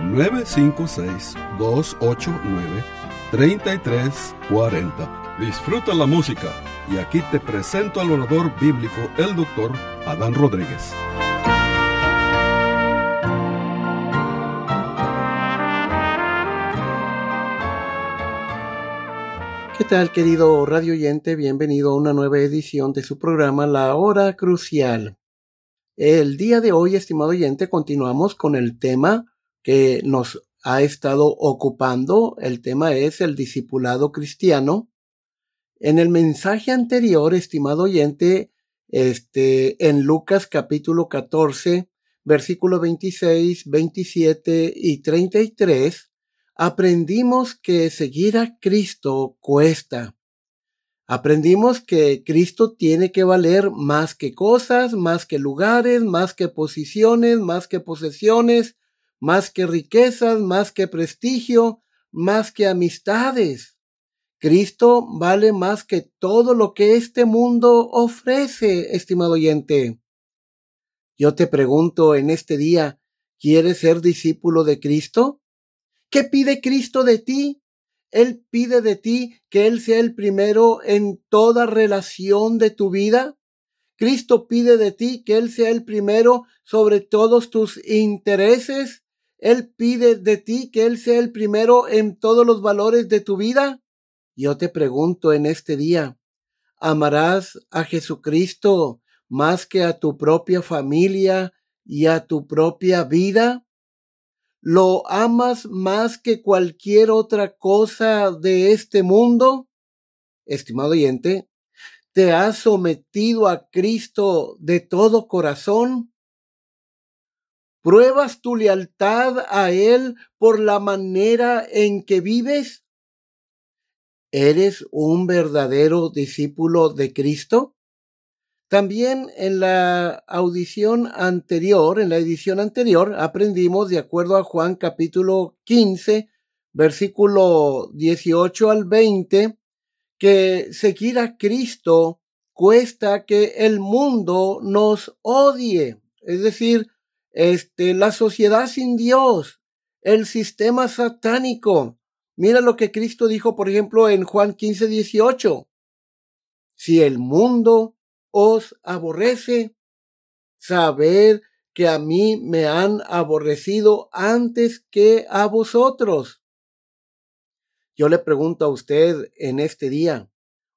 956-289-3340. Disfruta la música y aquí te presento al orador bíblico, el doctor Adán Rodríguez. ¿Qué tal, querido radio oyente? Bienvenido a una nueva edición de su programa La Hora Crucial. El día de hoy, estimado oyente, continuamos con el tema que nos ha estado ocupando. El tema es el discipulado cristiano. En el mensaje anterior, estimado oyente, este, en Lucas capítulo 14, versículo 26, 27 y 33, aprendimos que seguir a Cristo cuesta. Aprendimos que Cristo tiene que valer más que cosas, más que lugares, más que posiciones, más que posesiones, más que riquezas, más que prestigio, más que amistades. Cristo vale más que todo lo que este mundo ofrece, estimado oyente. Yo te pregunto en este día, ¿quieres ser discípulo de Cristo? ¿Qué pide Cristo de ti? Él pide de ti que Él sea el primero en toda relación de tu vida. Cristo pide de ti que Él sea el primero sobre todos tus intereses. Él pide de ti que Él sea el primero en todos los valores de tu vida. Yo te pregunto en este día, ¿amarás a Jesucristo más que a tu propia familia y a tu propia vida? ¿Lo amas más que cualquier otra cosa de este mundo? Estimado oyente, ¿te has sometido a Cristo de todo corazón? ¿Pruebas tu lealtad a Él por la manera en que vives? ¿Eres un verdadero discípulo de Cristo? También en la audición anterior, en la edición anterior, aprendimos, de acuerdo a Juan capítulo 15, versículo 18 al 20, que seguir a Cristo cuesta que el mundo nos odie. Es decir, este, la sociedad sin Dios, el sistema satánico. Mira lo que Cristo dijo, por ejemplo, en Juan 15, 18. Si el mundo os aborrece, saber que a mí me han aborrecido antes que a vosotros. Yo le pregunto a usted en este día,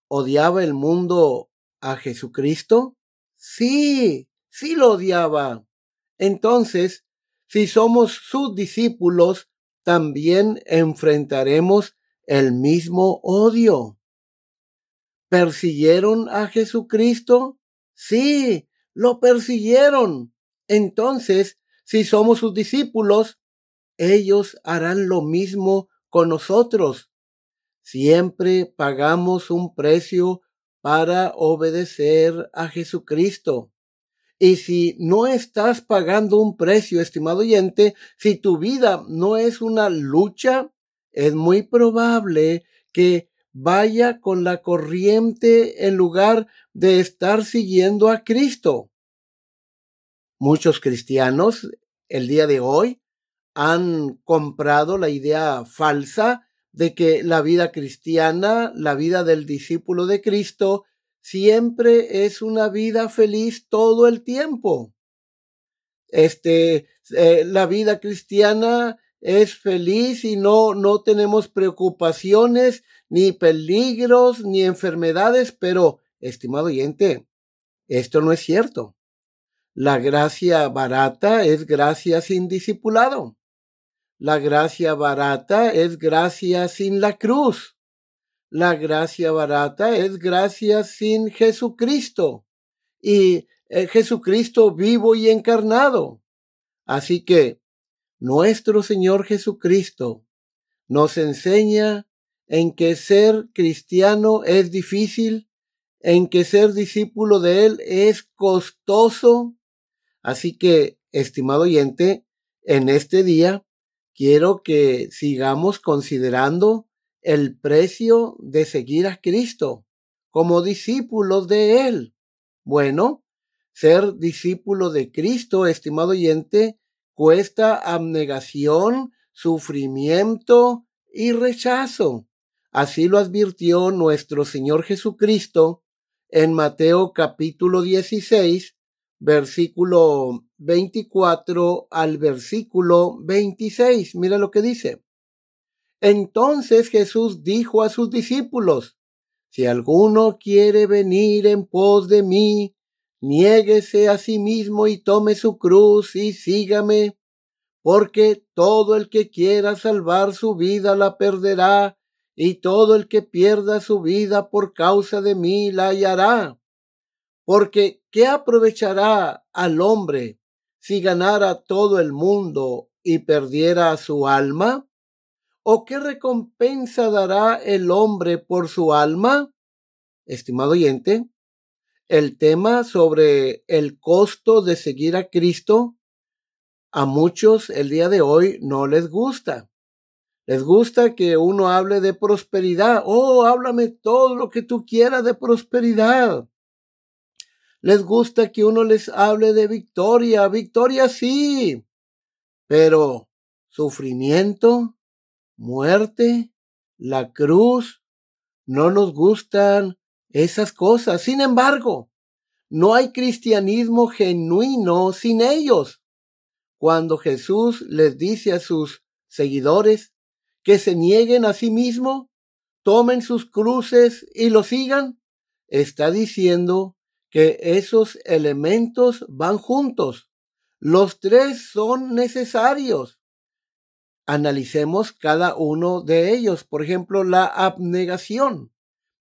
¿odiaba el mundo a Jesucristo? Sí, sí lo odiaba. Entonces, si somos sus discípulos, también enfrentaremos el mismo odio. ¿Persiguieron a Jesucristo? Sí, lo persiguieron. Entonces, si somos sus discípulos, ellos harán lo mismo con nosotros. Siempre pagamos un precio para obedecer a Jesucristo. Y si no estás pagando un precio, estimado oyente, si tu vida no es una lucha, es muy probable que vaya con la corriente en lugar de estar siguiendo a Cristo. Muchos cristianos el día de hoy han comprado la idea falsa de que la vida cristiana, la vida del discípulo de Cristo, siempre es una vida feliz todo el tiempo. Este, eh, la vida cristiana es feliz y no, no tenemos preocupaciones ni peligros, ni enfermedades, pero, estimado oyente, esto no es cierto. La gracia barata es gracia sin discipulado. La gracia barata es gracia sin la cruz. La gracia barata es gracia sin Jesucristo. Y eh, Jesucristo vivo y encarnado. Así que nuestro Señor Jesucristo nos enseña en que ser cristiano es difícil, en que ser discípulo de Él es costoso. Así que, estimado oyente, en este día quiero que sigamos considerando el precio de seguir a Cristo como discípulos de Él. Bueno, ser discípulo de Cristo, estimado oyente, cuesta abnegación, sufrimiento y rechazo. Así lo advirtió nuestro Señor Jesucristo en Mateo capítulo 16, versículo 24 al versículo 26. Mira lo que dice. Entonces Jesús dijo a sus discípulos, si alguno quiere venir en pos de mí, niéguese a sí mismo y tome su cruz y sígame, porque todo el que quiera salvar su vida la perderá, y todo el que pierda su vida por causa de mí la hallará. Porque ¿qué aprovechará al hombre si ganara todo el mundo y perdiera su alma? ¿O qué recompensa dará el hombre por su alma? Estimado oyente, el tema sobre el costo de seguir a Cristo a muchos el día de hoy no les gusta. Les gusta que uno hable de prosperidad. Oh, háblame todo lo que tú quieras de prosperidad. Les gusta que uno les hable de victoria. Victoria sí. Pero sufrimiento, muerte, la cruz, no nos gustan esas cosas. Sin embargo, no hay cristianismo genuino sin ellos. Cuando Jesús les dice a sus seguidores que se nieguen a sí mismo, tomen sus cruces y lo sigan, está diciendo que esos elementos van juntos. Los tres son necesarios. Analicemos cada uno de ellos. Por ejemplo, la abnegación.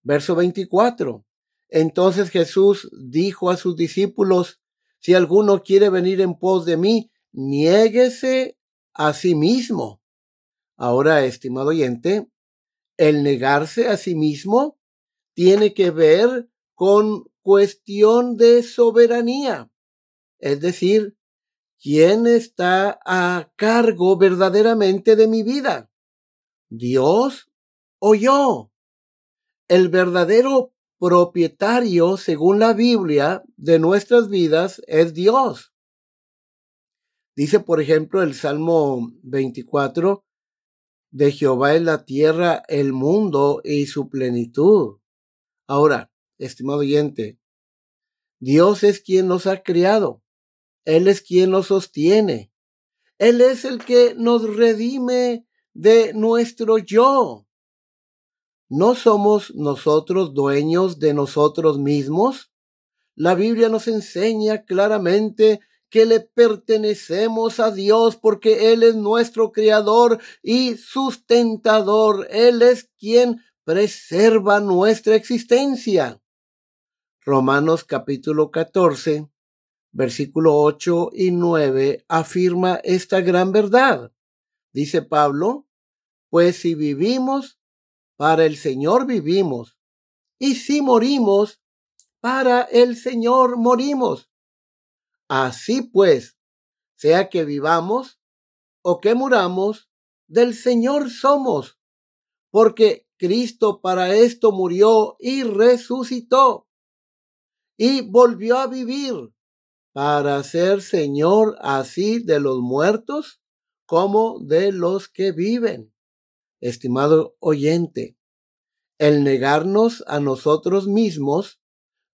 Verso 24. Entonces Jesús dijo a sus discípulos, si alguno quiere venir en pos de mí, niéguese a sí mismo. Ahora, estimado oyente, el negarse a sí mismo tiene que ver con cuestión de soberanía. Es decir, ¿quién está a cargo verdaderamente de mi vida? ¿Dios o yo? El verdadero propietario, según la Biblia, de nuestras vidas es Dios. Dice, por ejemplo, el Salmo 24, de Jehová es la tierra, el mundo y su plenitud. Ahora, estimado oyente, Dios es quien nos ha creado. Él es quien nos sostiene. Él es el que nos redime de nuestro yo. ¿No somos nosotros dueños de nosotros mismos? La Biblia nos enseña claramente que le pertenecemos a Dios porque Él es nuestro creador y sustentador. Él es quien preserva nuestra existencia. Romanos capítulo 14, versículo 8 y 9 afirma esta gran verdad. Dice Pablo, pues si vivimos, para el Señor vivimos, y si morimos, para el Señor morimos. Así pues, sea que vivamos o que muramos, del Señor somos, porque Cristo para esto murió y resucitó y volvió a vivir para ser Señor así de los muertos como de los que viven. Estimado oyente, el negarnos a nosotros mismos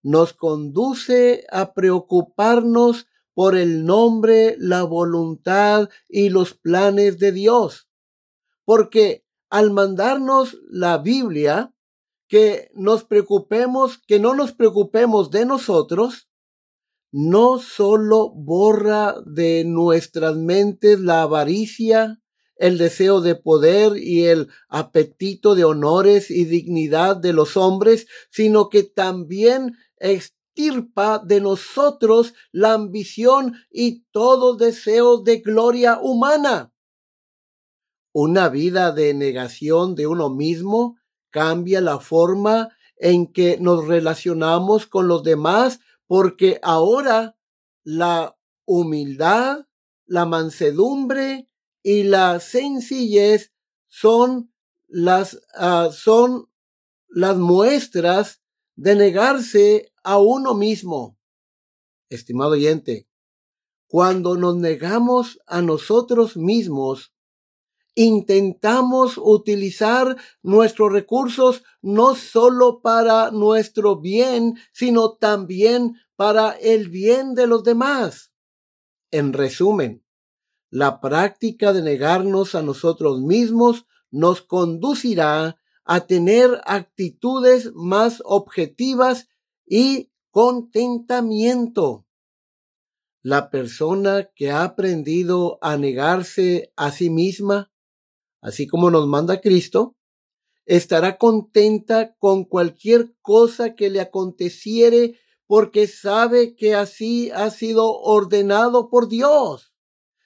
nos conduce a preocuparnos por el nombre, la voluntad y los planes de Dios. Porque al mandarnos la Biblia, que nos preocupemos, que no nos preocupemos de nosotros, no solo borra de nuestras mentes la avaricia, el deseo de poder y el apetito de honores y dignidad de los hombres, sino que también extirpa de nosotros la ambición y todo deseo de gloria humana. Una vida de negación de uno mismo cambia la forma en que nos relacionamos con los demás porque ahora la humildad, la mansedumbre y la sencillez son las, ah, son las muestras de negarse a uno mismo. Estimado oyente, cuando nos negamos a nosotros mismos, intentamos utilizar nuestros recursos no solo para nuestro bien, sino también para el bien de los demás. En resumen, la práctica de negarnos a nosotros mismos nos conducirá a tener actitudes más objetivas y contentamiento. La persona que ha aprendido a negarse a sí misma, así como nos manda Cristo, estará contenta con cualquier cosa que le aconteciere porque sabe que así ha sido ordenado por Dios.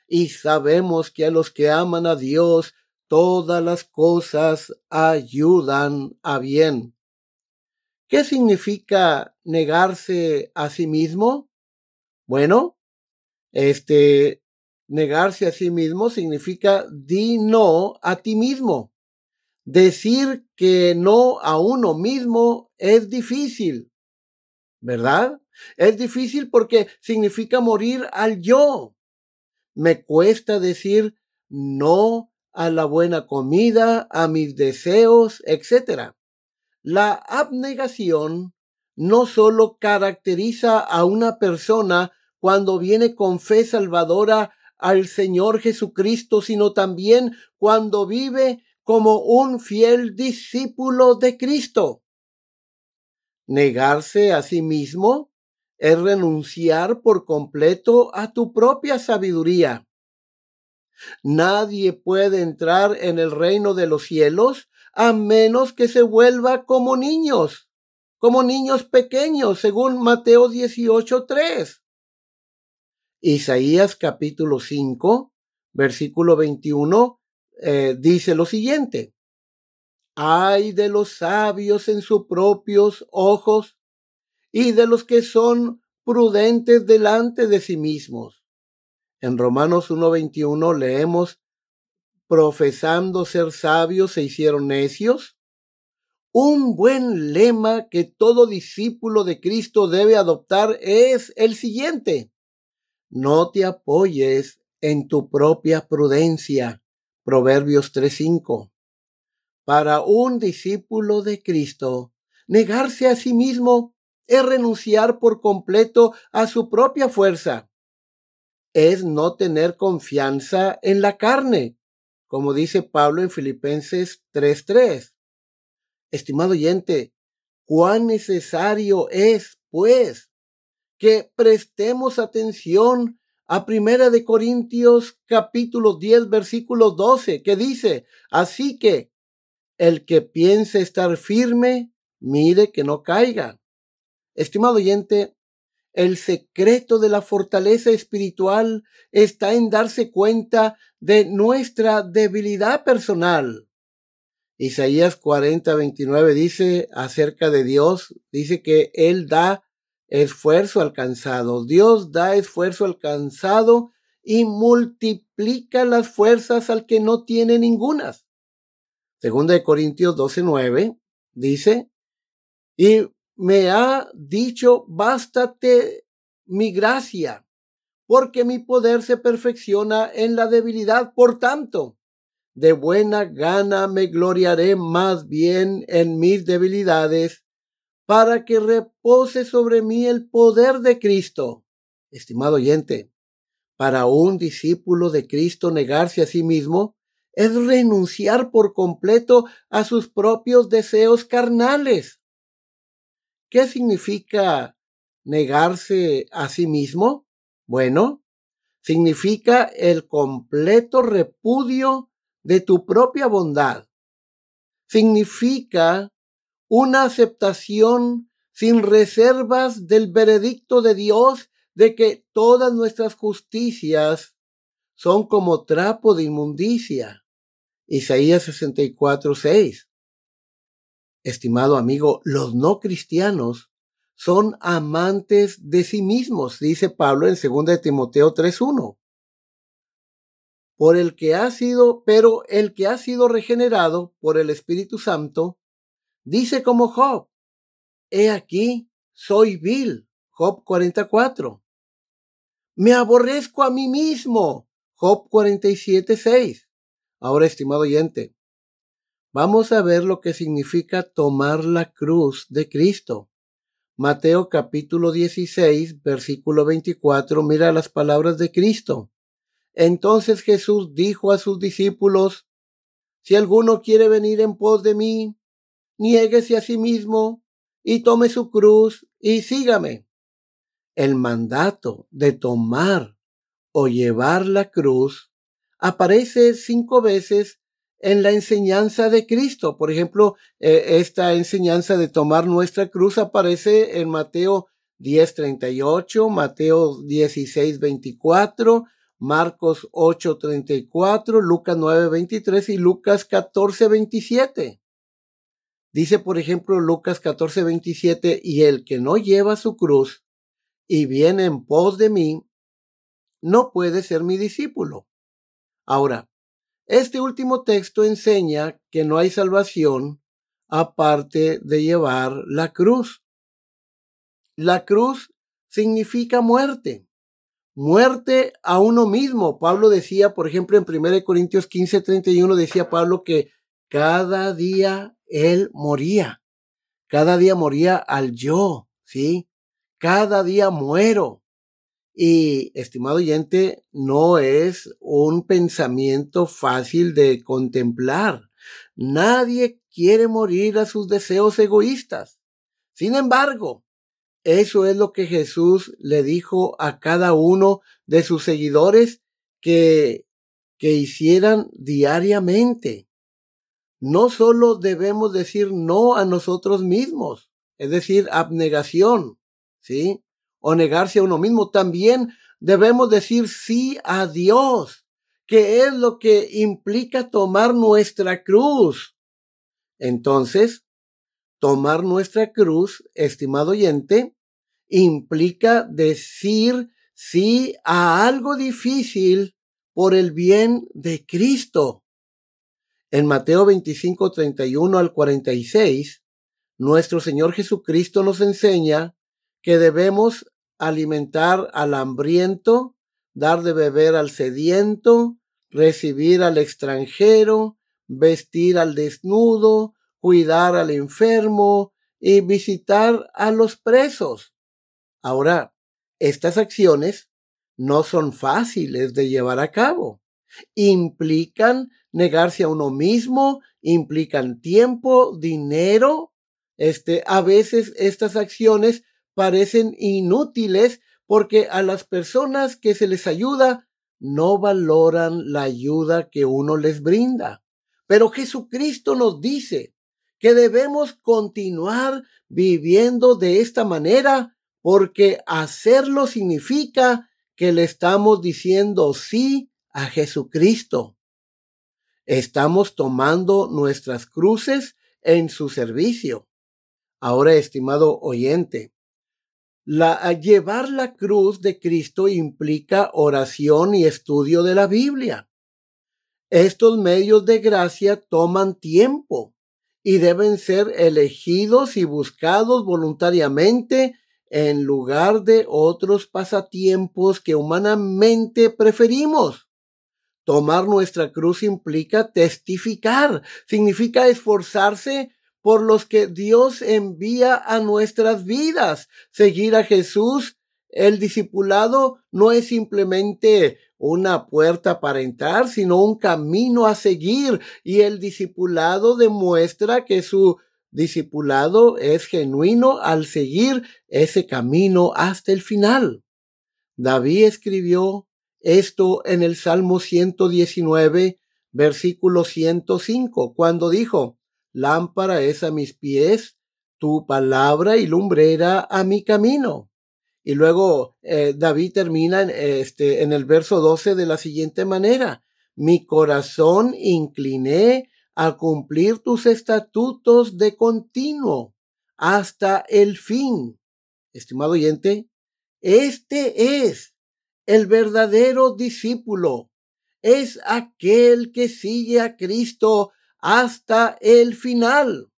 Y sabemos que a los que aman a Dios, todas las cosas ayudan a bien. ¿Qué significa negarse a sí mismo? Bueno, este, negarse a sí mismo significa di no a ti mismo. Decir que no a uno mismo es difícil, ¿verdad? Es difícil porque significa morir al yo. Me cuesta decir no a la buena comida, a mis deseos, etc. La abnegación no solo caracteriza a una persona cuando viene con fe salvadora al Señor Jesucristo, sino también cuando vive como un fiel discípulo de Cristo. Negarse a sí mismo es renunciar por completo a tu propia sabiduría. Nadie puede entrar en el reino de los cielos a menos que se vuelva como niños, como niños pequeños, según Mateo 18.3. Isaías capítulo 5, versículo 21, eh, dice lo siguiente. Hay de los sabios en sus propios ojos y de los que son prudentes delante de sí mismos. En Romanos 1.21 leemos, profesando ser sabios se hicieron necios. Un buen lema que todo discípulo de Cristo debe adoptar es el siguiente. No te apoyes en tu propia prudencia. Proverbios 3.5. Para un discípulo de Cristo, negarse a sí mismo es renunciar por completo a su propia fuerza. Es no tener confianza en la carne, como dice Pablo en Filipenses 3.3. Estimado oyente, cuán necesario es, pues, que prestemos atención a Primera de Corintios capítulo 10 versículo 12 que dice, así que el que piense estar firme, mire que no caiga. Estimado oyente, el secreto de la fortaleza espiritual está en darse cuenta de nuestra debilidad personal. Isaías 40, 29 dice acerca de Dios, dice que Él da esfuerzo alcanzado. Dios da esfuerzo alcanzado y multiplica las fuerzas al que no tiene ningunas. Segunda de Corintios 12, 9 dice, y me ha dicho, bástate mi gracia, porque mi poder se perfecciona en la debilidad. Por tanto, de buena gana me gloriaré más bien en mis debilidades, para que repose sobre mí el poder de Cristo. Estimado oyente, para un discípulo de Cristo negarse a sí mismo es renunciar por completo a sus propios deseos carnales ¿Qué significa negarse a sí mismo? Bueno, significa el completo repudio de tu propia bondad. Significa una aceptación sin reservas del veredicto de Dios de que todas nuestras justicias son como trapo de inmundicia Isaías 64, 6. Estimado amigo, los no cristianos son amantes de sí mismos, dice Pablo en 2 Timoteo 3.1. Por el que ha sido, pero el que ha sido regenerado por el Espíritu Santo, dice como Job, he aquí, soy vil, Job 44. Me aborrezco a mí mismo, Job 47.6. Ahora, estimado oyente, vamos a ver lo que significa tomar la cruz de Cristo. Mateo capítulo 16, versículo 24, mira las palabras de Cristo. Entonces Jesús dijo a sus discípulos, Si alguno quiere venir en pos de mí, niéguese a sí mismo y tome su cruz y sígame. El mandato de tomar o llevar la cruz aparece cinco veces en la enseñanza de Cristo. Por ejemplo, eh, esta enseñanza de tomar nuestra cruz aparece en Mateo 10:38, Mateo 16:24, Marcos 8:34, Lucas 9:23 y Lucas 14:27. Dice, por ejemplo, Lucas 14:27, y el que no lleva su cruz y viene en pos de mí, no puede ser mi discípulo. Ahora, este último texto enseña que no hay salvación aparte de llevar la cruz. La cruz significa muerte, muerte a uno mismo. Pablo decía, por ejemplo, en 1 Corintios 15, 31, decía Pablo que cada día él moría, cada día moría al yo, ¿sí? Cada día muero. Y, estimado oyente, no es un pensamiento fácil de contemplar. Nadie quiere morir a sus deseos egoístas. Sin embargo, eso es lo que Jesús le dijo a cada uno de sus seguidores que, que hicieran diariamente. No solo debemos decir no a nosotros mismos, es decir, abnegación, ¿sí? o negarse a uno mismo, también debemos decir sí a Dios, que es lo que implica tomar nuestra cruz. Entonces, tomar nuestra cruz, estimado oyente, implica decir sí a algo difícil por el bien de Cristo. En Mateo 25, 31 al 46, nuestro Señor Jesucristo nos enseña que debemos alimentar al hambriento, dar de beber al sediento, recibir al extranjero, vestir al desnudo, cuidar al enfermo y visitar a los presos. Ahora, estas acciones no son fáciles de llevar a cabo. Implican negarse a uno mismo, implican tiempo, dinero. Este, a veces estas acciones parecen inútiles porque a las personas que se les ayuda no valoran la ayuda que uno les brinda. Pero Jesucristo nos dice que debemos continuar viviendo de esta manera porque hacerlo significa que le estamos diciendo sí a Jesucristo. Estamos tomando nuestras cruces en su servicio. Ahora, estimado oyente, la, llevar la cruz de Cristo implica oración y estudio de la Biblia. Estos medios de gracia toman tiempo y deben ser elegidos y buscados voluntariamente en lugar de otros pasatiempos que humanamente preferimos. Tomar nuestra cruz implica testificar, significa esforzarse por los que Dios envía a nuestras vidas. Seguir a Jesús, el discipulado, no es simplemente una puerta para entrar, sino un camino a seguir. Y el discipulado demuestra que su discipulado es genuino al seguir ese camino hasta el final. David escribió esto en el Salmo 119, versículo 105, cuando dijo, Lámpara es a mis pies, tu palabra y lumbrera a mi camino. Y luego eh, David termina este, en el verso 12 de la siguiente manera. mi corazón incliné a cumplir tus estatutos de continuo hasta el fin. Estimado oyente, este es el verdadero discípulo. Es aquel que sigue a Cristo hasta el final.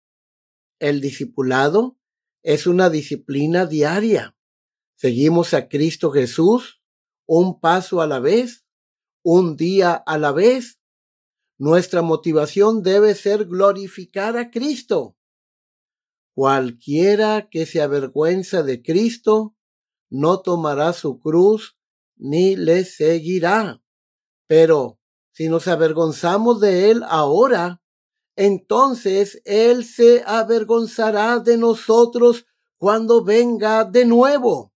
El discipulado es una disciplina diaria. Seguimos a Cristo Jesús un paso a la vez, un día a la vez. Nuestra motivación debe ser glorificar a Cristo. Cualquiera que se avergüenza de Cristo no tomará su cruz ni le seguirá. Pero si nos avergonzamos de Él ahora, entonces Él se avergonzará de nosotros cuando venga de nuevo.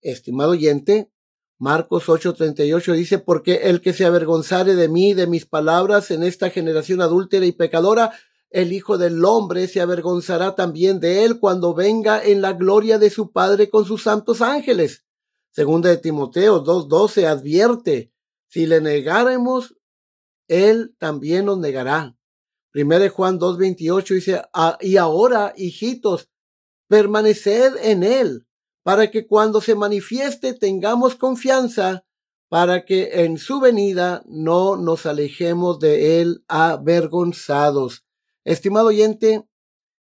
Estimado oyente, Marcos 8:38 dice, porque el que se avergonzare de mí, de mis palabras en esta generación adúltera y pecadora, el Hijo del Hombre se avergonzará también de él cuando venga en la gloria de su Padre con sus santos ángeles. Segunda de Timoteo 2:12 advierte, si le negáremos, él también nos negará. Primera de Juan 2:28 dice, ah, y ahora, hijitos, permaneced en él, para que cuando se manifieste tengamos confianza, para que en su venida no nos alejemos de él avergonzados. Estimado oyente,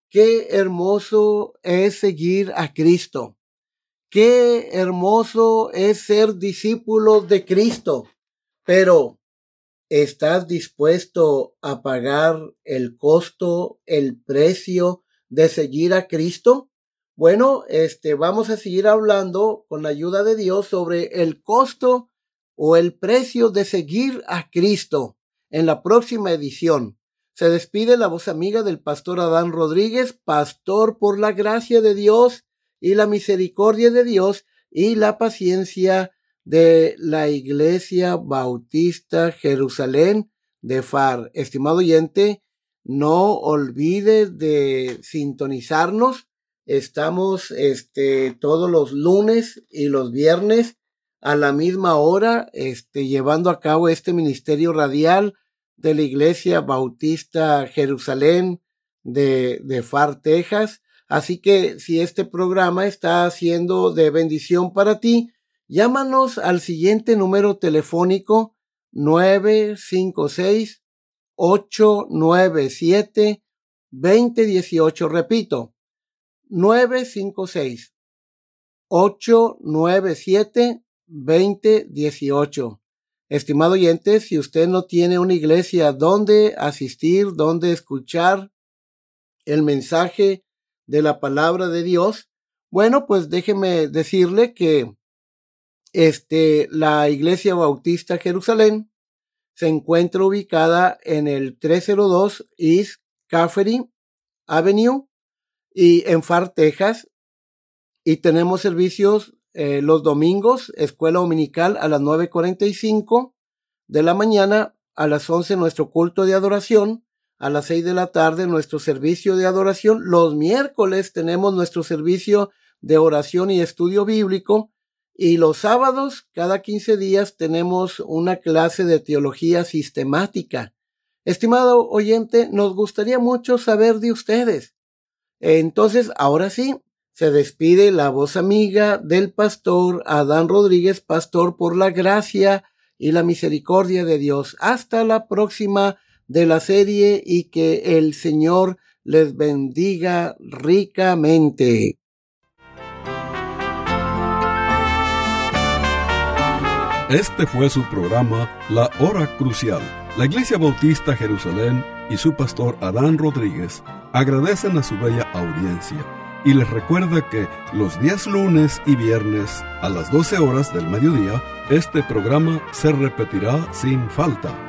qué hermoso es seguir a Cristo. Qué hermoso es ser discípulo de Cristo. Pero, ¿estás dispuesto a pagar el costo, el precio de seguir a Cristo? Bueno, este, vamos a seguir hablando con la ayuda de Dios sobre el costo o el precio de seguir a Cristo en la próxima edición. Se despide la voz amiga del pastor Adán Rodríguez, pastor por la gracia de Dios y la misericordia de Dios y la paciencia de la Iglesia Bautista Jerusalén de Far. Estimado oyente, no olvide de sintonizarnos. Estamos este, todos los lunes y los viernes a la misma hora, este, llevando a cabo este ministerio radial de la Iglesia Bautista Jerusalén de, de Far, Texas. Así que si este programa está siendo de bendición para ti, llámanos al siguiente número telefónico 956 897 2018. Repito, 956 897 2018. Estimado oyente, si usted no tiene una iglesia donde asistir, donde escuchar el mensaje de la palabra de Dios, bueno, pues déjeme decirle que este, la iglesia bautista Jerusalén se encuentra ubicada en el 302 East Caffery Avenue y en Far, Texas. Y tenemos servicios eh, los domingos, escuela dominical a las 9.45 de la mañana, a las 11 nuestro culto de adoración, a las 6 de la tarde nuestro servicio de adoración, los miércoles tenemos nuestro servicio de oración y estudio bíblico, y los sábados, cada 15 días, tenemos una clase de teología sistemática. Estimado oyente, nos gustaría mucho saber de ustedes. Entonces, ahora sí, se despide la voz amiga del pastor Adán Rodríguez, pastor por la gracia y la misericordia de Dios. Hasta la próxima de la serie y que el Señor les bendiga ricamente. Este fue su programa La Hora Crucial. La Iglesia Bautista Jerusalén y su pastor Adán Rodríguez agradecen a su bella audiencia y les recuerda que los días lunes y viernes a las 12 horas del mediodía, este programa se repetirá sin falta.